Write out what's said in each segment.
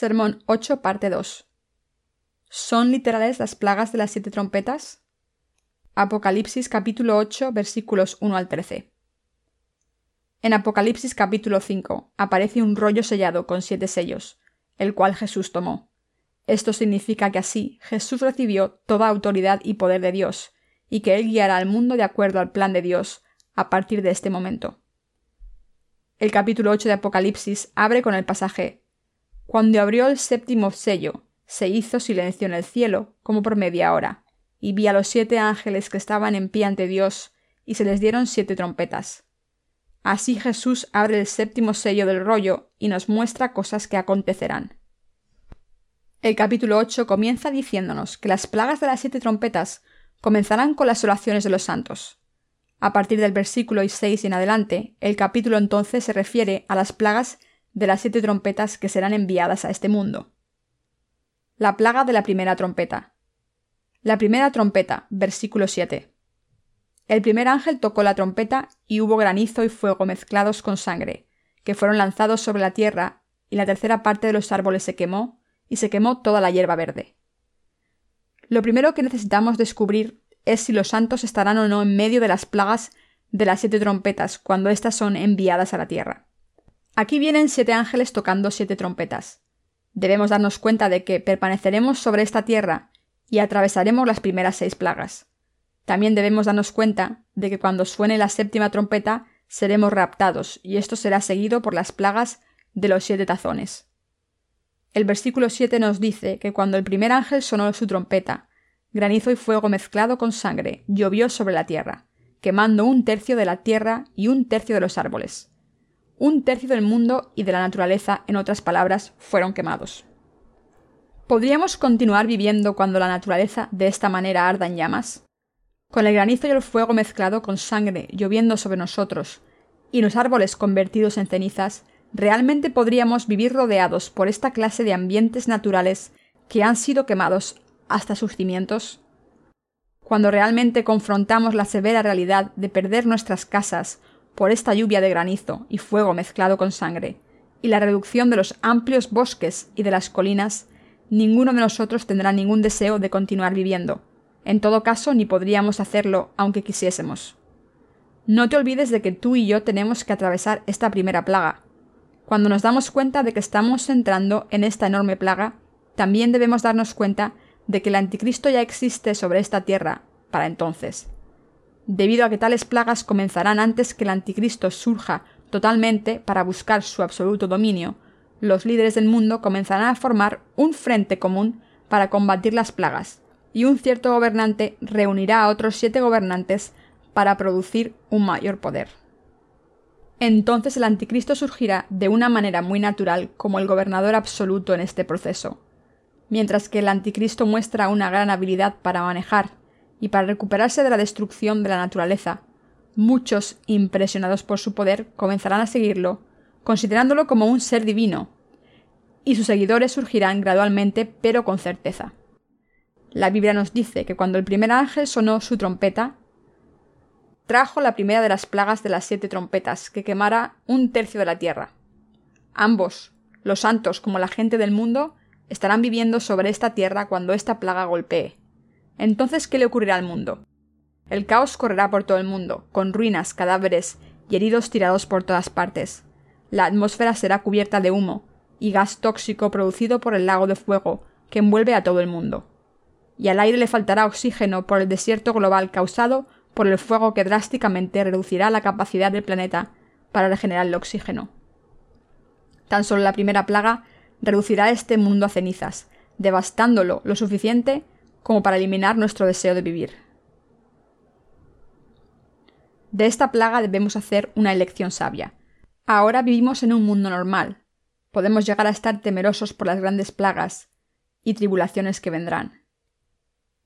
Sermón 8, parte 2. ¿Son literales las plagas de las siete trompetas? Apocalipsis capítulo 8 versículos 1 al 13. En Apocalipsis capítulo 5 aparece un rollo sellado con siete sellos, el cual Jesús tomó. Esto significa que así Jesús recibió toda autoridad y poder de Dios, y que Él guiará al mundo de acuerdo al plan de Dios a partir de este momento. El capítulo 8 de Apocalipsis abre con el pasaje Cuando abrió el séptimo sello, se hizo silencio en el cielo, como por media hora, y vi a los siete ángeles que estaban en pie ante Dios, y se les dieron siete trompetas. Así Jesús abre el séptimo sello del rollo y nos muestra cosas que acontecerán. El capítulo 8 comienza diciéndonos que las plagas de las siete trompetas comenzarán con las oraciones de los santos. A partir del versículo 6 y en adelante, el capítulo entonces se refiere a las plagas de las siete trompetas que serán enviadas a este mundo. La plaga de la primera trompeta. La primera trompeta, versículo 7. El primer ángel tocó la trompeta y hubo granizo y fuego mezclados con sangre, que fueron lanzados sobre la tierra, y la tercera parte de los árboles se quemó, y se quemó toda la hierba verde. Lo primero que necesitamos descubrir es si los santos estarán o no en medio de las plagas de las siete trompetas cuando éstas son enviadas a la tierra. Aquí vienen siete ángeles tocando siete trompetas. Debemos darnos cuenta de que permaneceremos sobre esta tierra y atravesaremos las primeras seis plagas. También debemos darnos cuenta de que cuando suene la séptima trompeta seremos raptados, y esto será seguido por las plagas de los siete tazones. El versículo 7 nos dice que cuando el primer ángel sonó su trompeta, granizo y fuego mezclado con sangre llovió sobre la tierra, quemando un tercio de la tierra y un tercio de los árboles. Un tercio del mundo y de la naturaleza, en otras palabras, fueron quemados. ¿Podríamos continuar viviendo cuando la naturaleza de esta manera arda en llamas? Con el granizo y el fuego mezclado con sangre lloviendo sobre nosotros, y los árboles convertidos en cenizas, ¿realmente podríamos vivir rodeados por esta clase de ambientes naturales que han sido quemados hasta sus cimientos? Cuando realmente confrontamos la severa realidad de perder nuestras casas por esta lluvia de granizo y fuego mezclado con sangre, y la reducción de los amplios bosques y de las colinas, ninguno de nosotros tendrá ningún deseo de continuar viviendo. En todo caso, ni podríamos hacerlo aunque quisiésemos. No te olvides de que tú y yo tenemos que atravesar esta primera plaga. Cuando nos damos cuenta de que estamos entrando en esta enorme plaga, también debemos darnos cuenta de que el anticristo ya existe sobre esta tierra para entonces. Debido a que tales plagas comenzarán antes que el anticristo surja totalmente para buscar su absoluto dominio, los líderes del mundo comenzarán a formar un frente común para combatir las plagas, y un cierto gobernante reunirá a otros siete gobernantes para producir un mayor poder. Entonces el anticristo surgirá de una manera muy natural como el gobernador absoluto en este proceso, mientras que el anticristo muestra una gran habilidad para manejar y para recuperarse de la destrucción de la naturaleza. Muchos, impresionados por su poder, comenzarán a seguirlo, considerándolo como un ser divino, y sus seguidores surgirán gradualmente pero con certeza. La Biblia nos dice que cuando el primer ángel sonó su trompeta, trajo la primera de las plagas de las siete trompetas, que quemara un tercio de la tierra. Ambos, los santos como la gente del mundo, estarán viviendo sobre esta tierra cuando esta plaga golpee. Entonces, ¿qué le ocurrirá al mundo? El caos correrá por todo el mundo, con ruinas, cadáveres y heridos tirados por todas partes. La atmósfera será cubierta de humo y gas tóxico producido por el lago de fuego que envuelve a todo el mundo. Y al aire le faltará oxígeno por el desierto global causado por el fuego que drásticamente reducirá la capacidad del planeta para regenerar el oxígeno. Tan solo la primera plaga reducirá este mundo a cenizas, devastándolo lo suficiente como para eliminar nuestro deseo de vivir. De esta plaga debemos hacer una elección sabia. Ahora vivimos en un mundo normal. Podemos llegar a estar temerosos por las grandes plagas y tribulaciones que vendrán.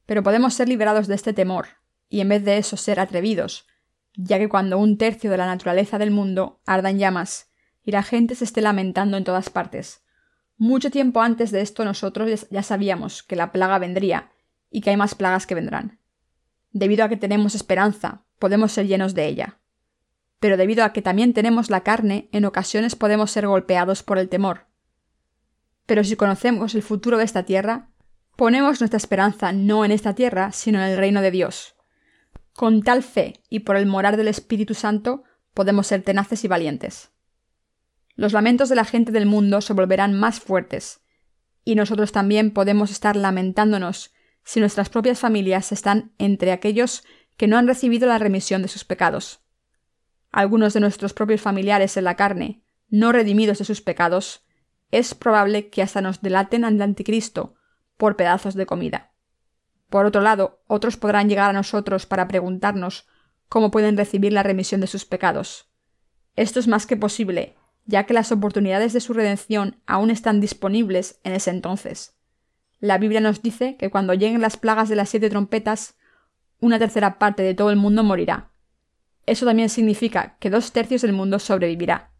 Pero podemos ser liberados de este temor, y en vez de eso ser atrevidos, ya que cuando un tercio de la naturaleza del mundo arda en llamas y la gente se esté lamentando en todas partes, mucho tiempo antes de esto nosotros ya sabíamos que la plaga vendría y que hay más plagas que vendrán. Debido a que tenemos esperanza, podemos ser llenos de ella. Pero debido a que también tenemos la carne, en ocasiones podemos ser golpeados por el temor. Pero si conocemos el futuro de esta tierra, ponemos nuestra esperanza no en esta tierra, sino en el reino de Dios. Con tal fe y por el morar del Espíritu Santo podemos ser tenaces y valientes. Los lamentos de la gente del mundo se volverán más fuertes, y nosotros también podemos estar lamentándonos si nuestras propias familias están entre aquellos que no han recibido la remisión de sus pecados. Algunos de nuestros propios familiares en la carne, no redimidos de sus pecados, es probable que hasta nos delaten al anticristo por pedazos de comida. Por otro lado, otros podrán llegar a nosotros para preguntarnos cómo pueden recibir la remisión de sus pecados. Esto es más que posible, ya que las oportunidades de su redención aún están disponibles en ese entonces. La Biblia nos dice que cuando lleguen las plagas de las siete trompetas, una tercera parte de todo el mundo morirá. Eso también significa que dos tercios del mundo sobrevivirá.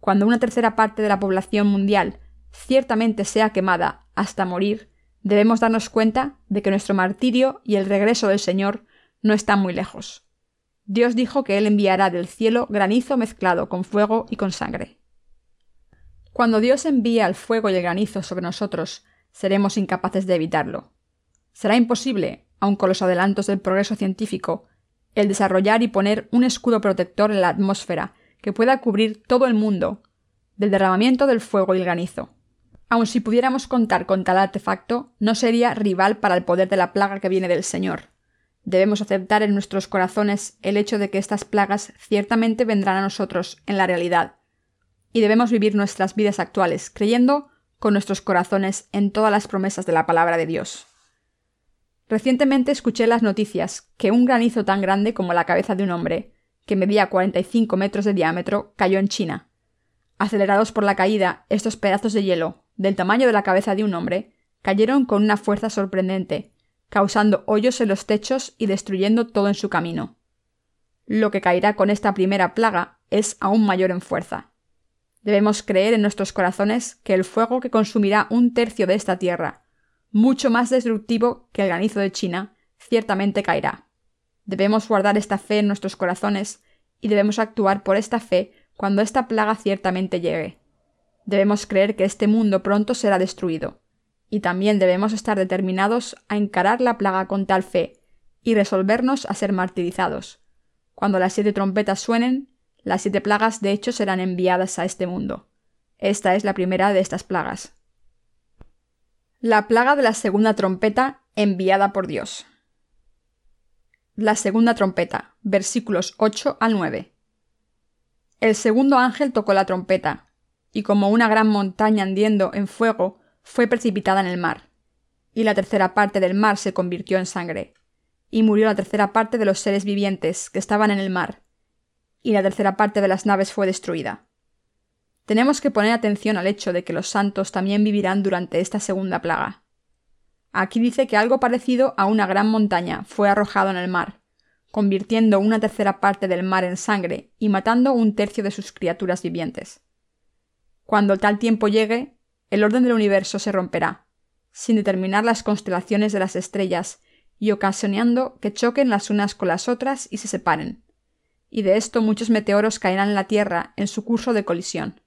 Cuando una tercera parte de la población mundial ciertamente sea quemada hasta morir, debemos darnos cuenta de que nuestro martirio y el regreso del Señor no están muy lejos. Dios dijo que Él enviará del cielo granizo mezclado con fuego y con sangre. Cuando Dios envía el fuego y el granizo sobre nosotros, seremos incapaces de evitarlo. Será imposible, aun con los adelantos del progreso científico, el desarrollar y poner un escudo protector en la atmósfera que pueda cubrir todo el mundo del derramamiento del fuego y el granizo. Aun si pudiéramos contar con tal artefacto, no sería rival para el poder de la plaga que viene del Señor. Debemos aceptar en nuestros corazones el hecho de que estas plagas ciertamente vendrán a nosotros en la realidad, y debemos vivir nuestras vidas actuales creyendo con nuestros corazones en todas las promesas de la palabra de Dios. Recientemente escuché las noticias que un granizo tan grande como la cabeza de un hombre, que medía 45 metros de diámetro, cayó en China. Acelerados por la caída, estos pedazos de hielo, del tamaño de la cabeza de un hombre, cayeron con una fuerza sorprendente, causando hoyos en los techos y destruyendo todo en su camino. Lo que caerá con esta primera plaga es aún mayor en fuerza. Debemos creer en nuestros corazones que el fuego que consumirá un tercio de esta tierra, mucho más destructivo que el granizo de China, ciertamente caerá. Debemos guardar esta fe en nuestros corazones y debemos actuar por esta fe cuando esta plaga ciertamente llegue. Debemos creer que este mundo pronto será destruido, y también debemos estar determinados a encarar la plaga con tal fe y resolvernos a ser martirizados. Cuando las siete trompetas suenen, las siete plagas de hecho serán enviadas a este mundo. Esta es la primera de estas plagas. La plaga de la segunda trompeta enviada por Dios. La segunda trompeta, versículos 8 al 9. El segundo ángel tocó la trompeta, y como una gran montaña andiendo en fuego, fue precipitada en el mar, y la tercera parte del mar se convirtió en sangre, y murió la tercera parte de los seres vivientes que estaban en el mar, y la tercera parte de las naves fue destruida. Tenemos que poner atención al hecho de que los santos también vivirán durante esta segunda plaga. Aquí dice que algo parecido a una gran montaña fue arrojado en el mar, convirtiendo una tercera parte del mar en sangre y matando un tercio de sus criaturas vivientes. Cuando tal tiempo llegue, el orden del universo se romperá, sin determinar las constelaciones de las estrellas y ocasionando que choquen las unas con las otras y se separen. Y de esto muchos meteoros caerán en la Tierra en su curso de colisión.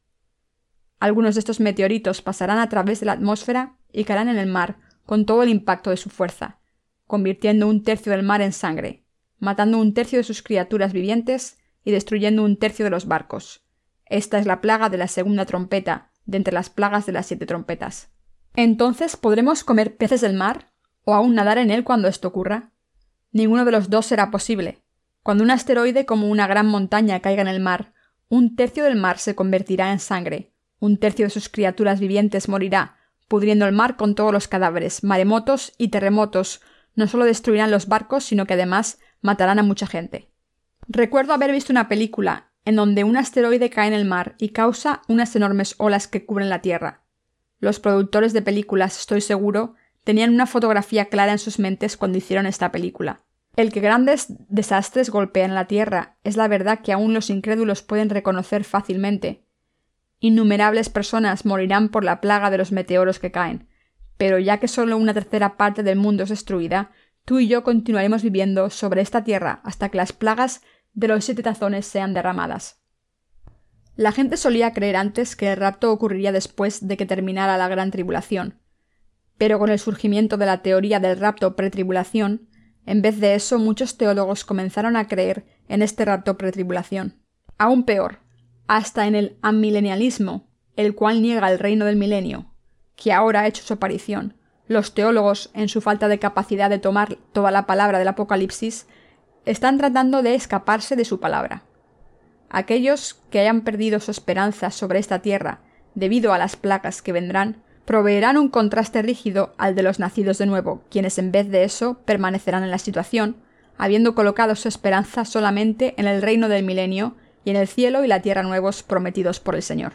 Algunos de estos meteoritos pasarán a través de la atmósfera y caerán en el mar con todo el impacto de su fuerza, convirtiendo un tercio del mar en sangre, matando un tercio de sus criaturas vivientes y destruyendo un tercio de los barcos. Esta es la plaga de la segunda trompeta, de entre las plagas de las siete trompetas. Entonces, ¿podremos comer peces del mar? ¿O aún nadar en él cuando esto ocurra? Ninguno de los dos será posible. Cuando un asteroide como una gran montaña caiga en el mar, un tercio del mar se convertirá en sangre, un tercio de sus criaturas vivientes morirá, pudriendo el mar con todos los cadáveres, maremotos y terremotos no solo destruirán los barcos, sino que además matarán a mucha gente. Recuerdo haber visto una película en donde un asteroide cae en el mar y causa unas enormes olas que cubren la Tierra. Los productores de películas, estoy seguro, tenían una fotografía clara en sus mentes cuando hicieron esta película. El que grandes desastres golpean la Tierra es la verdad que aún los incrédulos pueden reconocer fácilmente. Innumerables personas morirán por la plaga de los meteoros que caen, pero ya que solo una tercera parte del mundo es destruida, tú y yo continuaremos viviendo sobre esta tierra hasta que las plagas de los siete tazones sean derramadas. La gente solía creer antes que el rapto ocurriría después de que terminara la gran tribulación, pero con el surgimiento de la teoría del rapto pretribulación, en vez de eso muchos teólogos comenzaron a creer en este rapto pretribulación. Aún peor, hasta en el amilenialismo, el cual niega el reino del milenio, que ahora ha hecho su aparición. Los teólogos, en su falta de capacidad de tomar toda la palabra del Apocalipsis, están tratando de escaparse de su palabra. Aquellos que hayan perdido su esperanza sobre esta tierra debido a las placas que vendrán, proveerán un contraste rígido al de los nacidos de nuevo, quienes en vez de eso permanecerán en la situación, habiendo colocado su esperanza solamente en el reino del milenio y en el cielo y la tierra nuevos prometidos por el Señor.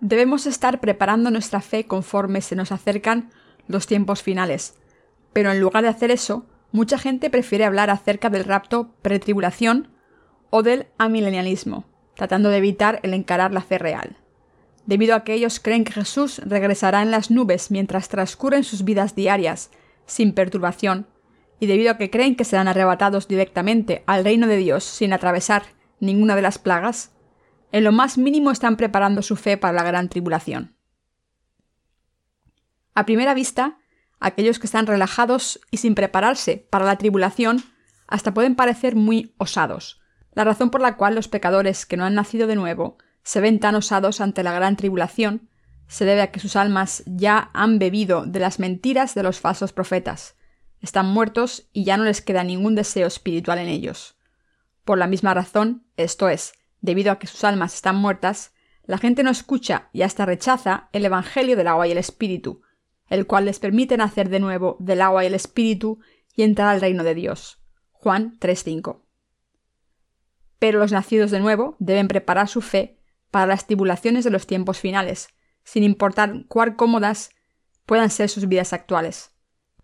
Debemos estar preparando nuestra fe conforme se nos acercan los tiempos finales, pero en lugar de hacer eso, mucha gente prefiere hablar acerca del rapto pretribulación o del amilenialismo, tratando de evitar el encarar la fe real. Debido a que ellos creen que Jesús regresará en las nubes mientras transcurren sus vidas diarias, sin perturbación, y debido a que creen que serán arrebatados directamente al reino de Dios sin atravesar ninguna de las plagas, en lo más mínimo están preparando su fe para la gran tribulación. A primera vista, aquellos que están relajados y sin prepararse para la tribulación hasta pueden parecer muy osados, la razón por la cual los pecadores que no han nacido de nuevo se ven tan osados ante la gran tribulación se debe a que sus almas ya han bebido de las mentiras de los falsos profetas, están muertos y ya no les queda ningún deseo espiritual en ellos. Por la misma razón, esto es, debido a que sus almas están muertas, la gente no escucha y hasta rechaza el Evangelio del agua y el Espíritu, el cual les permite nacer de nuevo del agua y el Espíritu y entrar al reino de Dios. Juan 3.5. Pero los nacidos de nuevo deben preparar su fe para las tribulaciones de los tiempos finales, sin importar cuán cómodas puedan ser sus vidas actuales.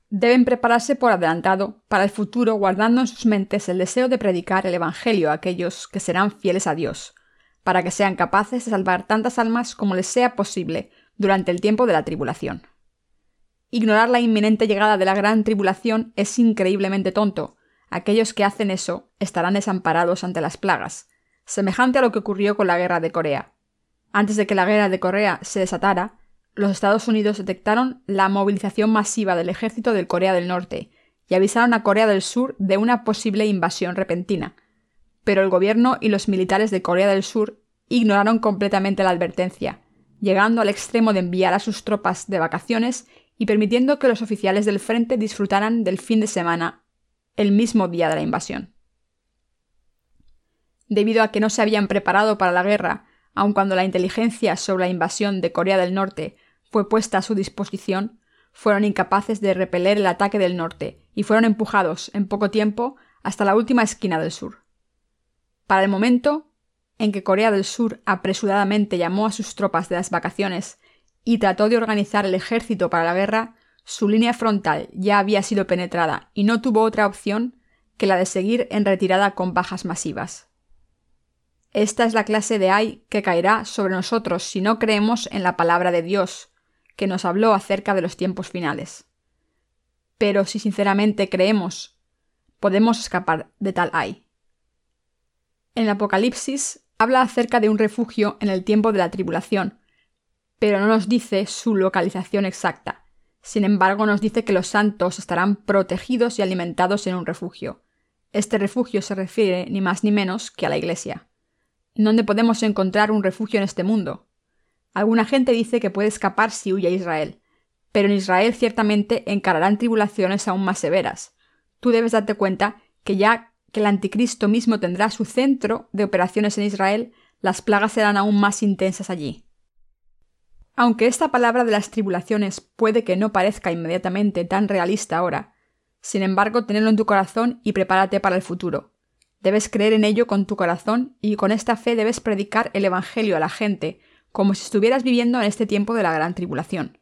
Deben prepararse por adelantado para el futuro guardando en sus mentes el deseo de predicar el Evangelio a aquellos que serán fieles a Dios, para que sean capaces de salvar tantas almas como les sea posible durante el tiempo de la tribulación. Ignorar la inminente llegada de la gran tribulación es increíblemente tonto. Aquellos que hacen eso estarán desamparados ante las plagas, semejante a lo que ocurrió con la guerra de Corea. Antes de que la guerra de Corea se desatara, los Estados Unidos detectaron la movilización masiva del ejército del Corea del Norte y avisaron a Corea del Sur de una posible invasión repentina. Pero el gobierno y los militares de Corea del Sur ignoraron completamente la advertencia, llegando al extremo de enviar a sus tropas de vacaciones y permitiendo que los oficiales del frente disfrutaran del fin de semana el mismo día de la invasión. Debido a que no se habían preparado para la guerra, aun cuando la inteligencia sobre la invasión de Corea del Norte fue puesta a su disposición, fueron incapaces de repeler el ataque del norte y fueron empujados en poco tiempo hasta la última esquina del sur. Para el momento en que Corea del Sur apresuradamente llamó a sus tropas de las vacaciones y trató de organizar el ejército para la guerra, su línea frontal ya había sido penetrada y no tuvo otra opción que la de seguir en retirada con bajas masivas. Esta es la clase de ay que caerá sobre nosotros si no creemos en la palabra de Dios, que nos habló acerca de los tiempos finales. Pero si sinceramente creemos, podemos escapar de tal ay. En el Apocalipsis habla acerca de un refugio en el tiempo de la tribulación, pero no nos dice su localización exacta. Sin embargo, nos dice que los santos estarán protegidos y alimentados en un refugio. Este refugio se refiere ni más ni menos que a la Iglesia. ¿Dónde podemos encontrar un refugio en este mundo? Alguna gente dice que puede escapar si huye a Israel, pero en Israel ciertamente encararán tribulaciones aún más severas. Tú debes darte cuenta que ya que el anticristo mismo tendrá su centro de operaciones en Israel, las plagas serán aún más intensas allí. Aunque esta palabra de las tribulaciones puede que no parezca inmediatamente tan realista ahora, sin embargo, tenedlo en tu corazón y prepárate para el futuro. Debes creer en ello con tu corazón y con esta fe debes predicar el Evangelio a la gente, como si estuvieras viviendo en este tiempo de la gran tribulación.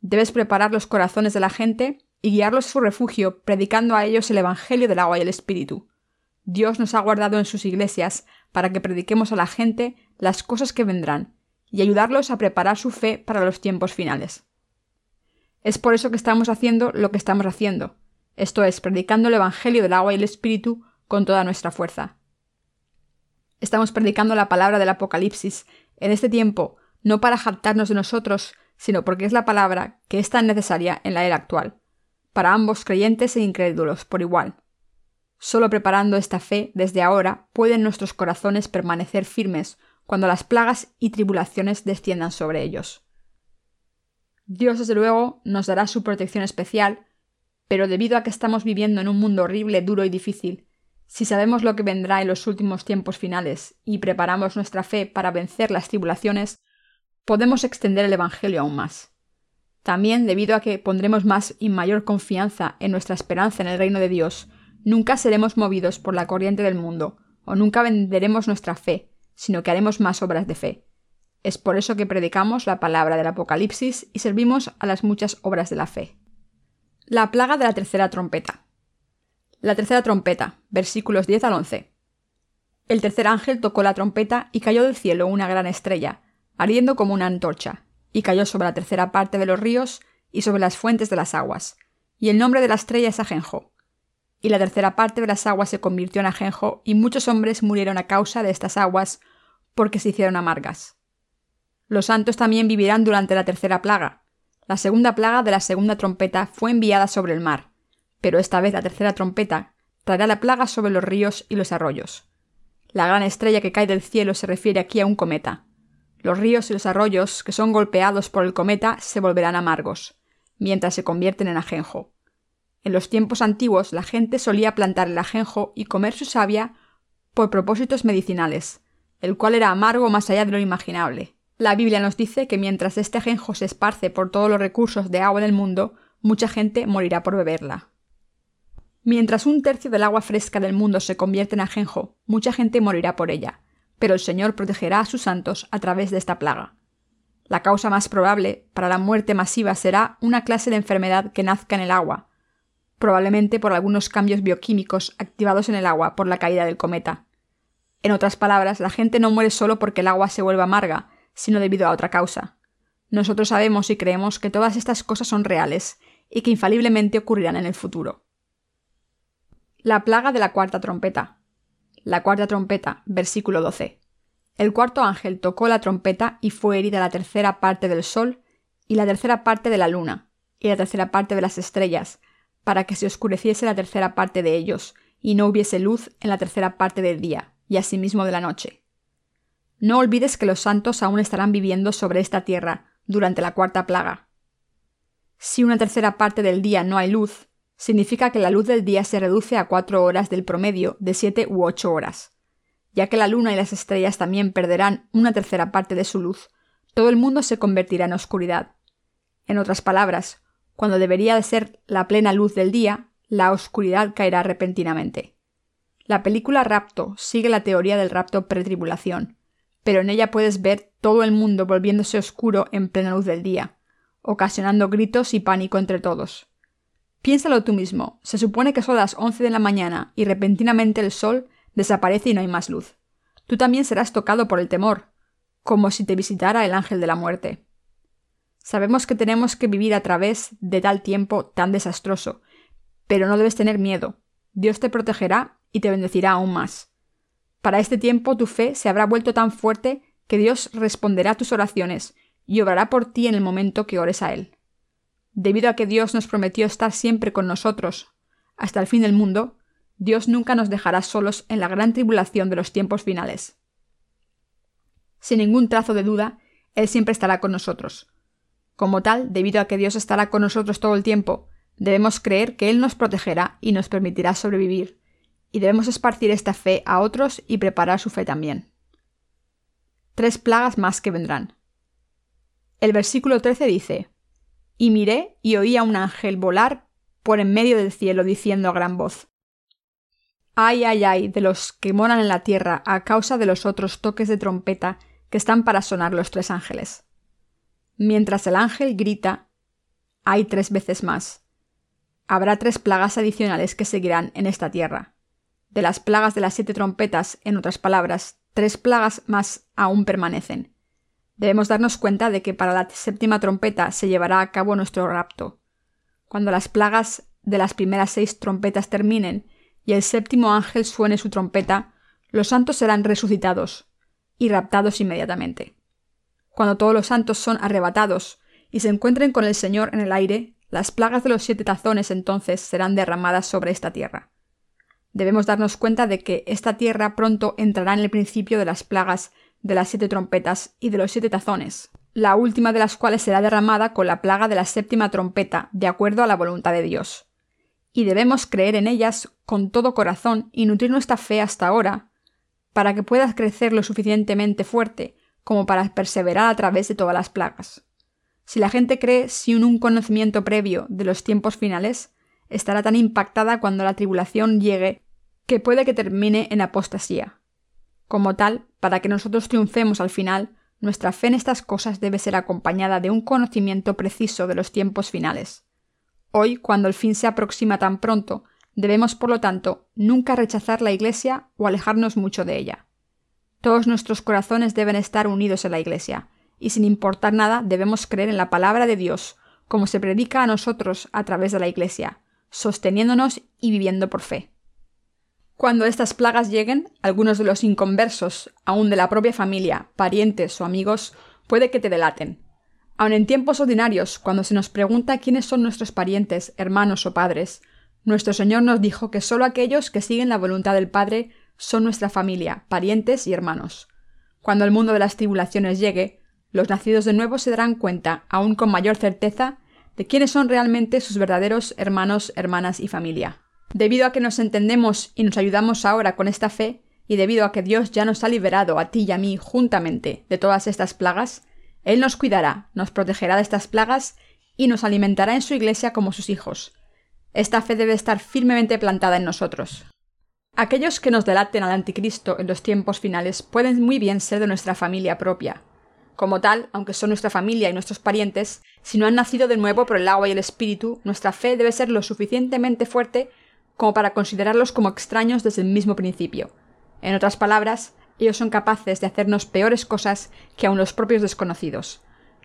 Debes preparar los corazones de la gente y guiarlos a su refugio, predicando a ellos el Evangelio del agua y el Espíritu. Dios nos ha guardado en sus iglesias para que prediquemos a la gente las cosas que vendrán, y ayudarlos a preparar su fe para los tiempos finales. Es por eso que estamos haciendo lo que estamos haciendo, esto es, predicando el Evangelio del agua y el Espíritu con toda nuestra fuerza. Estamos predicando la palabra del Apocalipsis en este tiempo, no para jactarnos de nosotros, sino porque es la palabra que es tan necesaria en la era actual, para ambos creyentes e incrédulos por igual. Solo preparando esta fe desde ahora pueden nuestros corazones permanecer firmes cuando las plagas y tribulaciones desciendan sobre ellos. Dios, desde luego, nos dará su protección especial, pero debido a que estamos viviendo en un mundo horrible, duro y difícil, si sabemos lo que vendrá en los últimos tiempos finales y preparamos nuestra fe para vencer las tribulaciones, podemos extender el Evangelio aún más. También, debido a que pondremos más y mayor confianza en nuestra esperanza en el reino de Dios, nunca seremos movidos por la corriente del mundo, o nunca venderemos nuestra fe, sino que haremos más obras de fe. Es por eso que predicamos la palabra del Apocalipsis y servimos a las muchas obras de la fe. La plaga de la tercera trompeta. La tercera trompeta, versículos 10 al 11. El tercer ángel tocó la trompeta y cayó del cielo una gran estrella, ardiendo como una antorcha, y cayó sobre la tercera parte de los ríos y sobre las fuentes de las aguas. Y el nombre de la estrella es Ajenjo. Y la tercera parte de las aguas se convirtió en ajenjo, y muchos hombres murieron a causa de estas aguas, porque se hicieron amargas. Los santos también vivirán durante la tercera plaga. La segunda plaga de la segunda trompeta fue enviada sobre el mar, pero esta vez la tercera trompeta traerá la plaga sobre los ríos y los arroyos. La gran estrella que cae del cielo se refiere aquí a un cometa. Los ríos y los arroyos que son golpeados por el cometa se volverán amargos, mientras se convierten en ajenjo. En los tiempos antiguos la gente solía plantar el ajenjo y comer su savia por propósitos medicinales, el cual era amargo más allá de lo imaginable. La Biblia nos dice que mientras este ajenjo se esparce por todos los recursos de agua del mundo, mucha gente morirá por beberla. Mientras un tercio del agua fresca del mundo se convierte en ajenjo, mucha gente morirá por ella, pero el Señor protegerá a sus santos a través de esta plaga. La causa más probable para la muerte masiva será una clase de enfermedad que nazca en el agua, probablemente por algunos cambios bioquímicos activados en el agua por la caída del cometa. En otras palabras, la gente no muere solo porque el agua se vuelva amarga, sino debido a otra causa. Nosotros sabemos y creemos que todas estas cosas son reales y que infaliblemente ocurrirán en el futuro. La plaga de la cuarta trompeta. La cuarta trompeta, versículo 12. El cuarto ángel tocó la trompeta y fue herida la tercera parte del sol y la tercera parte de la luna y la tercera parte de las estrellas, para que se oscureciese la tercera parte de ellos y no hubiese luz en la tercera parte del día y asimismo de la noche. No olvides que los santos aún estarán viviendo sobre esta tierra durante la cuarta plaga. Si una tercera parte del día no hay luz, significa que la luz del día se reduce a cuatro horas del promedio de siete u ocho horas. Ya que la luna y las estrellas también perderán una tercera parte de su luz, todo el mundo se convertirá en oscuridad. En otras palabras, cuando debería de ser la plena luz del día, la oscuridad caerá repentinamente. La película Rapto sigue la teoría del rapto pretribulación, pero en ella puedes ver todo el mundo volviéndose oscuro en plena luz del día, ocasionando gritos y pánico entre todos. Piénsalo tú mismo. Se supone que son las 11 de la mañana y repentinamente el sol desaparece y no hay más luz. Tú también serás tocado por el temor, como si te visitara el ángel de la muerte. Sabemos que tenemos que vivir a través de tal tiempo tan desastroso, pero no debes tener miedo. Dios te protegerá y te bendecirá aún más. Para este tiempo tu fe se habrá vuelto tan fuerte que Dios responderá a tus oraciones y obrará por ti en el momento que ores a Él. Debido a que Dios nos prometió estar siempre con nosotros hasta el fin del mundo, Dios nunca nos dejará solos en la gran tribulación de los tiempos finales. Sin ningún trazo de duda, Él siempre estará con nosotros. Como tal, debido a que Dios estará con nosotros todo el tiempo, debemos creer que Él nos protegerá y nos permitirá sobrevivir, y debemos esparcir esta fe a otros y preparar su fe también. Tres plagas más que vendrán. El versículo 13 dice, y miré y oí a un ángel volar por en medio del cielo diciendo a gran voz Ay, ay, ay, de los que moran en la tierra a causa de los otros toques de trompeta que están para sonar los tres ángeles. Mientras el ángel grita, hay tres veces más. Habrá tres plagas adicionales que seguirán en esta tierra. De las plagas de las siete trompetas, en otras palabras, tres plagas más aún permanecen. Debemos darnos cuenta de que para la séptima trompeta se llevará a cabo nuestro rapto. Cuando las plagas de las primeras seis trompetas terminen y el séptimo ángel suene su trompeta, los santos serán resucitados y raptados inmediatamente. Cuando todos los santos son arrebatados y se encuentren con el Señor en el aire, las plagas de los siete tazones entonces serán derramadas sobre esta tierra. Debemos darnos cuenta de que esta tierra pronto entrará en el principio de las plagas de las siete trompetas y de los siete tazones, la última de las cuales será derramada con la plaga de la séptima trompeta, de acuerdo a la voluntad de Dios. Y debemos creer en ellas con todo corazón y nutrir nuestra fe hasta ahora, para que puedas crecer lo suficientemente fuerte como para perseverar a través de todas las plagas. Si la gente cree sin un conocimiento previo de los tiempos finales, estará tan impactada cuando la tribulación llegue que puede que termine en apostasía. Como tal, para que nosotros triunfemos al final, nuestra fe en estas cosas debe ser acompañada de un conocimiento preciso de los tiempos finales. Hoy, cuando el fin se aproxima tan pronto, debemos, por lo tanto, nunca rechazar la Iglesia o alejarnos mucho de ella. Todos nuestros corazones deben estar unidos en la Iglesia, y sin importar nada debemos creer en la palabra de Dios, como se predica a nosotros a través de la Iglesia, sosteniéndonos y viviendo por fe. Cuando estas plagas lleguen, algunos de los inconversos, aun de la propia familia, parientes o amigos, puede que te delaten. Aun en tiempos ordinarios, cuando se nos pregunta quiénes son nuestros parientes, hermanos o padres, nuestro Señor nos dijo que solo aquellos que siguen la voluntad del Padre son nuestra familia, parientes y hermanos. Cuando el mundo de las tribulaciones llegue, los nacidos de nuevo se darán cuenta, aún con mayor certeza, de quiénes son realmente sus verdaderos hermanos, hermanas y familia. Debido a que nos entendemos y nos ayudamos ahora con esta fe, y debido a que Dios ya nos ha liberado a ti y a mí juntamente de todas estas plagas, Él nos cuidará, nos protegerá de estas plagas y nos alimentará en su iglesia como sus hijos. Esta fe debe estar firmemente plantada en nosotros. Aquellos que nos delaten al anticristo en los tiempos finales pueden muy bien ser de nuestra familia propia, como tal, aunque son nuestra familia y nuestros parientes, si no han nacido de nuevo por el agua y el espíritu, nuestra fe debe ser lo suficientemente fuerte como para considerarlos como extraños desde el mismo principio. En otras palabras, ellos son capaces de hacernos peores cosas que aun los propios desconocidos.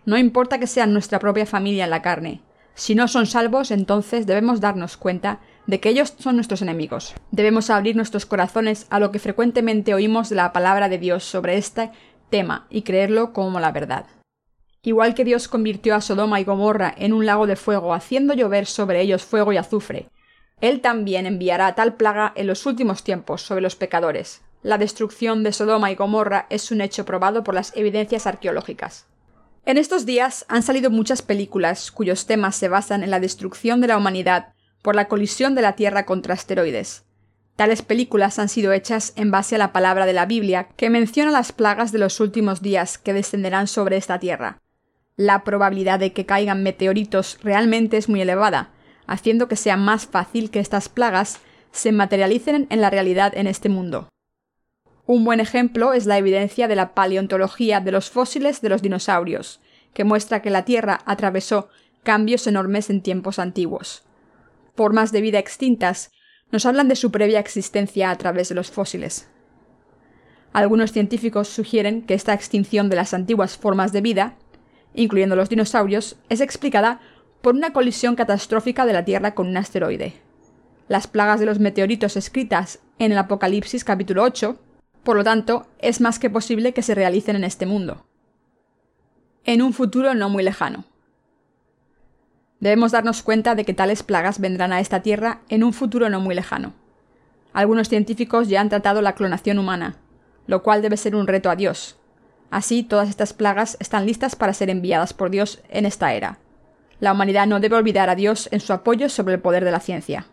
No importa que sean nuestra propia familia en la carne. Si no son salvos, entonces debemos darnos cuenta de que ellos son nuestros enemigos. Debemos abrir nuestros corazones a lo que frecuentemente oímos de la palabra de Dios sobre esta tema y creerlo como la verdad. Igual que Dios convirtió a Sodoma y Gomorra en un lago de fuego, haciendo llover sobre ellos fuego y azufre, Él también enviará tal plaga en los últimos tiempos sobre los pecadores. La destrucción de Sodoma y Gomorra es un hecho probado por las evidencias arqueológicas. En estos días han salido muchas películas cuyos temas se basan en la destrucción de la humanidad por la colisión de la Tierra contra asteroides. Tales películas han sido hechas en base a la palabra de la Biblia, que menciona las plagas de los últimos días que descenderán sobre esta tierra. La probabilidad de que caigan meteoritos realmente es muy elevada, haciendo que sea más fácil que estas plagas se materialicen en la realidad en este mundo. Un buen ejemplo es la evidencia de la paleontología de los fósiles de los dinosaurios, que muestra que la Tierra atravesó cambios enormes en tiempos antiguos. Formas de vida extintas nos hablan de su previa existencia a través de los fósiles. Algunos científicos sugieren que esta extinción de las antiguas formas de vida, incluyendo los dinosaurios, es explicada por una colisión catastrófica de la Tierra con un asteroide. Las plagas de los meteoritos escritas en el Apocalipsis capítulo 8, por lo tanto, es más que posible que se realicen en este mundo. En un futuro no muy lejano. Debemos darnos cuenta de que tales plagas vendrán a esta Tierra en un futuro no muy lejano. Algunos científicos ya han tratado la clonación humana, lo cual debe ser un reto a Dios. Así, todas estas plagas están listas para ser enviadas por Dios en esta era. La humanidad no debe olvidar a Dios en su apoyo sobre el poder de la ciencia.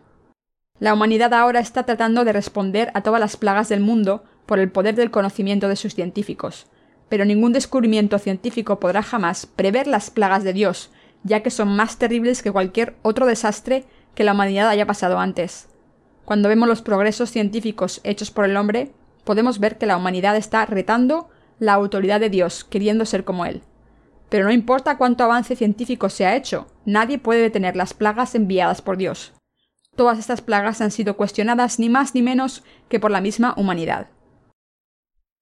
La humanidad ahora está tratando de responder a todas las plagas del mundo por el poder del conocimiento de sus científicos, pero ningún descubrimiento científico podrá jamás prever las plagas de Dios, ya que son más terribles que cualquier otro desastre que la humanidad haya pasado antes. Cuando vemos los progresos científicos hechos por el hombre, podemos ver que la humanidad está retando la autoridad de Dios, queriendo ser como Él. Pero no importa cuánto avance científico se ha hecho, nadie puede detener las plagas enviadas por Dios. Todas estas plagas han sido cuestionadas ni más ni menos que por la misma humanidad.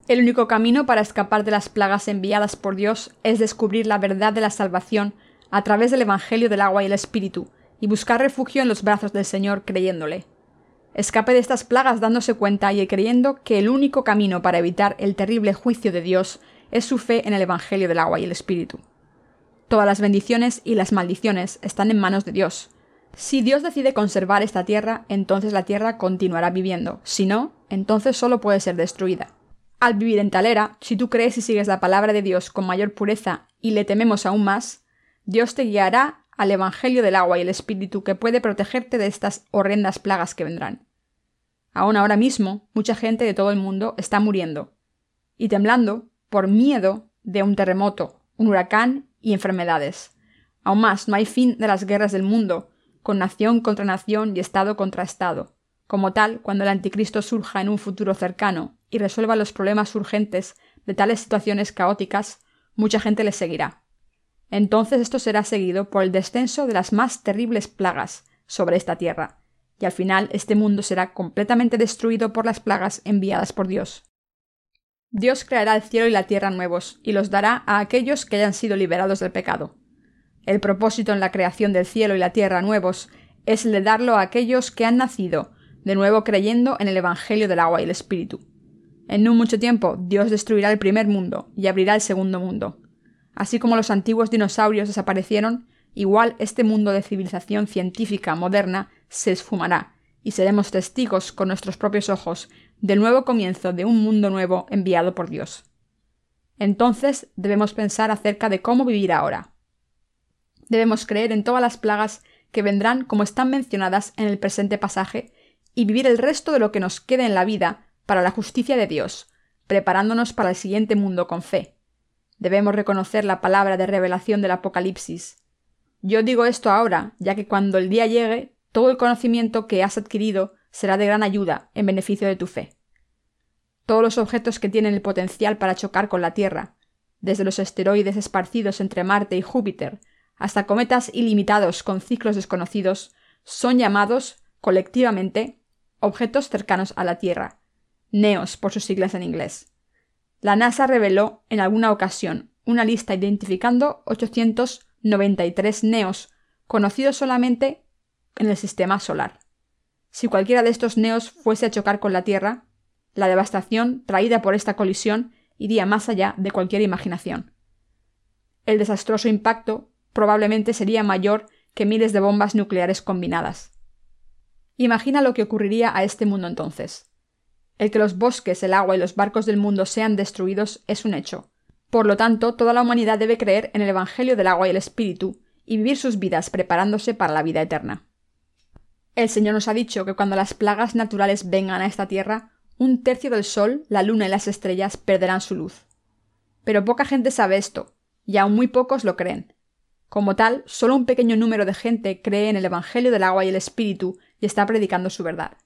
El único camino para escapar de las plagas enviadas por Dios es descubrir la verdad de la salvación a través del Evangelio del agua y el Espíritu, y buscar refugio en los brazos del Señor creyéndole. Escape de estas plagas dándose cuenta y creyendo que el único camino para evitar el terrible juicio de Dios es su fe en el Evangelio del agua y el Espíritu. Todas las bendiciones y las maldiciones están en manos de Dios. Si Dios decide conservar esta tierra, entonces la tierra continuará viviendo. Si no, entonces solo puede ser destruida. Al vivir en tal era, si tú crees y sigues la palabra de Dios con mayor pureza y le tememos aún más, Dios te guiará al Evangelio del agua y el Espíritu que puede protegerte de estas horrendas plagas que vendrán. Aún ahora mismo, mucha gente de todo el mundo está muriendo y temblando por miedo de un terremoto, un huracán y enfermedades. Aún más, no hay fin de las guerras del mundo, con nación contra nación y Estado contra Estado. Como tal, cuando el anticristo surja en un futuro cercano y resuelva los problemas urgentes de tales situaciones caóticas, mucha gente le seguirá. Entonces esto será seguido por el descenso de las más terribles plagas sobre esta tierra, y al final este mundo será completamente destruido por las plagas enviadas por Dios. Dios creará el cielo y la tierra nuevos, y los dará a aquellos que hayan sido liberados del pecado. El propósito en la creación del cielo y la tierra nuevos es el de darlo a aquellos que han nacido, de nuevo creyendo en el Evangelio del agua y el Espíritu. En no mucho tiempo Dios destruirá el primer mundo y abrirá el segundo mundo. Así como los antiguos dinosaurios desaparecieron, igual este mundo de civilización científica moderna se esfumará, y seremos testigos con nuestros propios ojos del nuevo comienzo de un mundo nuevo enviado por Dios. Entonces debemos pensar acerca de cómo vivir ahora. Debemos creer en todas las plagas que vendrán como están mencionadas en el presente pasaje y vivir el resto de lo que nos quede en la vida para la justicia de Dios, preparándonos para el siguiente mundo con fe. Debemos reconocer la palabra de revelación del Apocalipsis. Yo digo esto ahora, ya que cuando el día llegue, todo el conocimiento que has adquirido será de gran ayuda en beneficio de tu fe. Todos los objetos que tienen el potencial para chocar con la Tierra, desde los asteroides esparcidos entre Marte y Júpiter, hasta cometas ilimitados con ciclos desconocidos, son llamados, colectivamente, objetos cercanos a la Tierra, NEOS por sus siglas en inglés. La NASA reveló en alguna ocasión una lista identificando 893 NEOS, conocidos solamente en el sistema solar. Si cualquiera de estos neos fuese a chocar con la Tierra, la devastación traída por esta colisión iría más allá de cualquier imaginación. El desastroso impacto probablemente sería mayor que miles de bombas nucleares combinadas. Imagina lo que ocurriría a este mundo entonces. El que los bosques, el agua y los barcos del mundo sean destruidos es un hecho. Por lo tanto, toda la humanidad debe creer en el Evangelio del agua y el Espíritu y vivir sus vidas preparándose para la vida eterna. El Señor nos ha dicho que cuando las plagas naturales vengan a esta tierra, un tercio del sol, la luna y las estrellas perderán su luz. Pero poca gente sabe esto, y aún muy pocos lo creen. Como tal, solo un pequeño número de gente cree en el Evangelio del agua y el Espíritu y está predicando su verdad.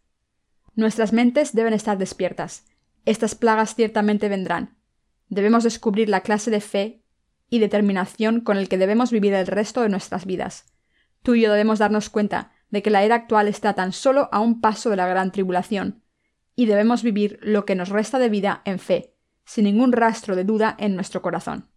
Nuestras mentes deben estar despiertas. Estas plagas ciertamente vendrán. Debemos descubrir la clase de fe y determinación con el que debemos vivir el resto de nuestras vidas. Tú y yo debemos darnos cuenta de que la era actual está tan solo a un paso de la gran tribulación, y debemos vivir lo que nos resta de vida en fe, sin ningún rastro de duda en nuestro corazón.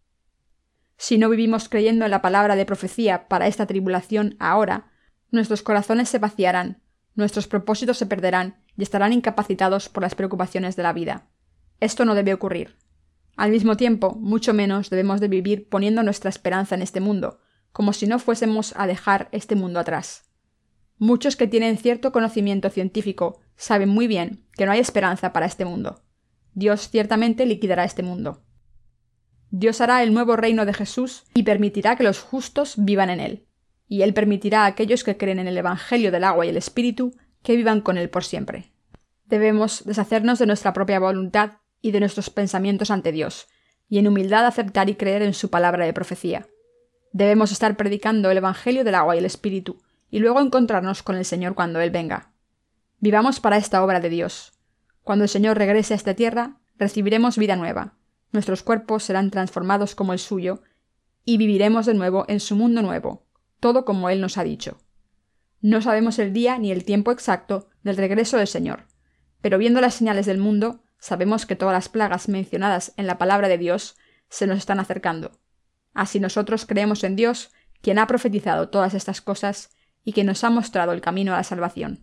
Si no vivimos creyendo en la palabra de profecía para esta tribulación ahora, nuestros corazones se vaciarán, nuestros propósitos se perderán y estarán incapacitados por las preocupaciones de la vida. Esto no debe ocurrir. Al mismo tiempo, mucho menos debemos de vivir poniendo nuestra esperanza en este mundo, como si no fuésemos a dejar este mundo atrás. Muchos que tienen cierto conocimiento científico saben muy bien que no hay esperanza para este mundo. Dios ciertamente liquidará este mundo. Dios hará el nuevo reino de Jesús y permitirá que los justos vivan en él. Y él permitirá a aquellos que creen en el Evangelio del agua y el Espíritu que vivan con él por siempre. Debemos deshacernos de nuestra propia voluntad y de nuestros pensamientos ante Dios, y en humildad aceptar y creer en su palabra de profecía. Debemos estar predicando el Evangelio del agua y el Espíritu, y luego encontrarnos con el Señor cuando Él venga. Vivamos para esta obra de Dios. Cuando el Señor regrese a esta tierra, recibiremos vida nueva, nuestros cuerpos serán transformados como el suyo, y viviremos de nuevo en su mundo nuevo, todo como Él nos ha dicho. No sabemos el día ni el tiempo exacto del regreso del Señor, pero viendo las señales del mundo, sabemos que todas las plagas mencionadas en la palabra de Dios se nos están acercando. Así nosotros creemos en Dios, quien ha profetizado todas estas cosas, y que nos ha mostrado el camino a la salvación.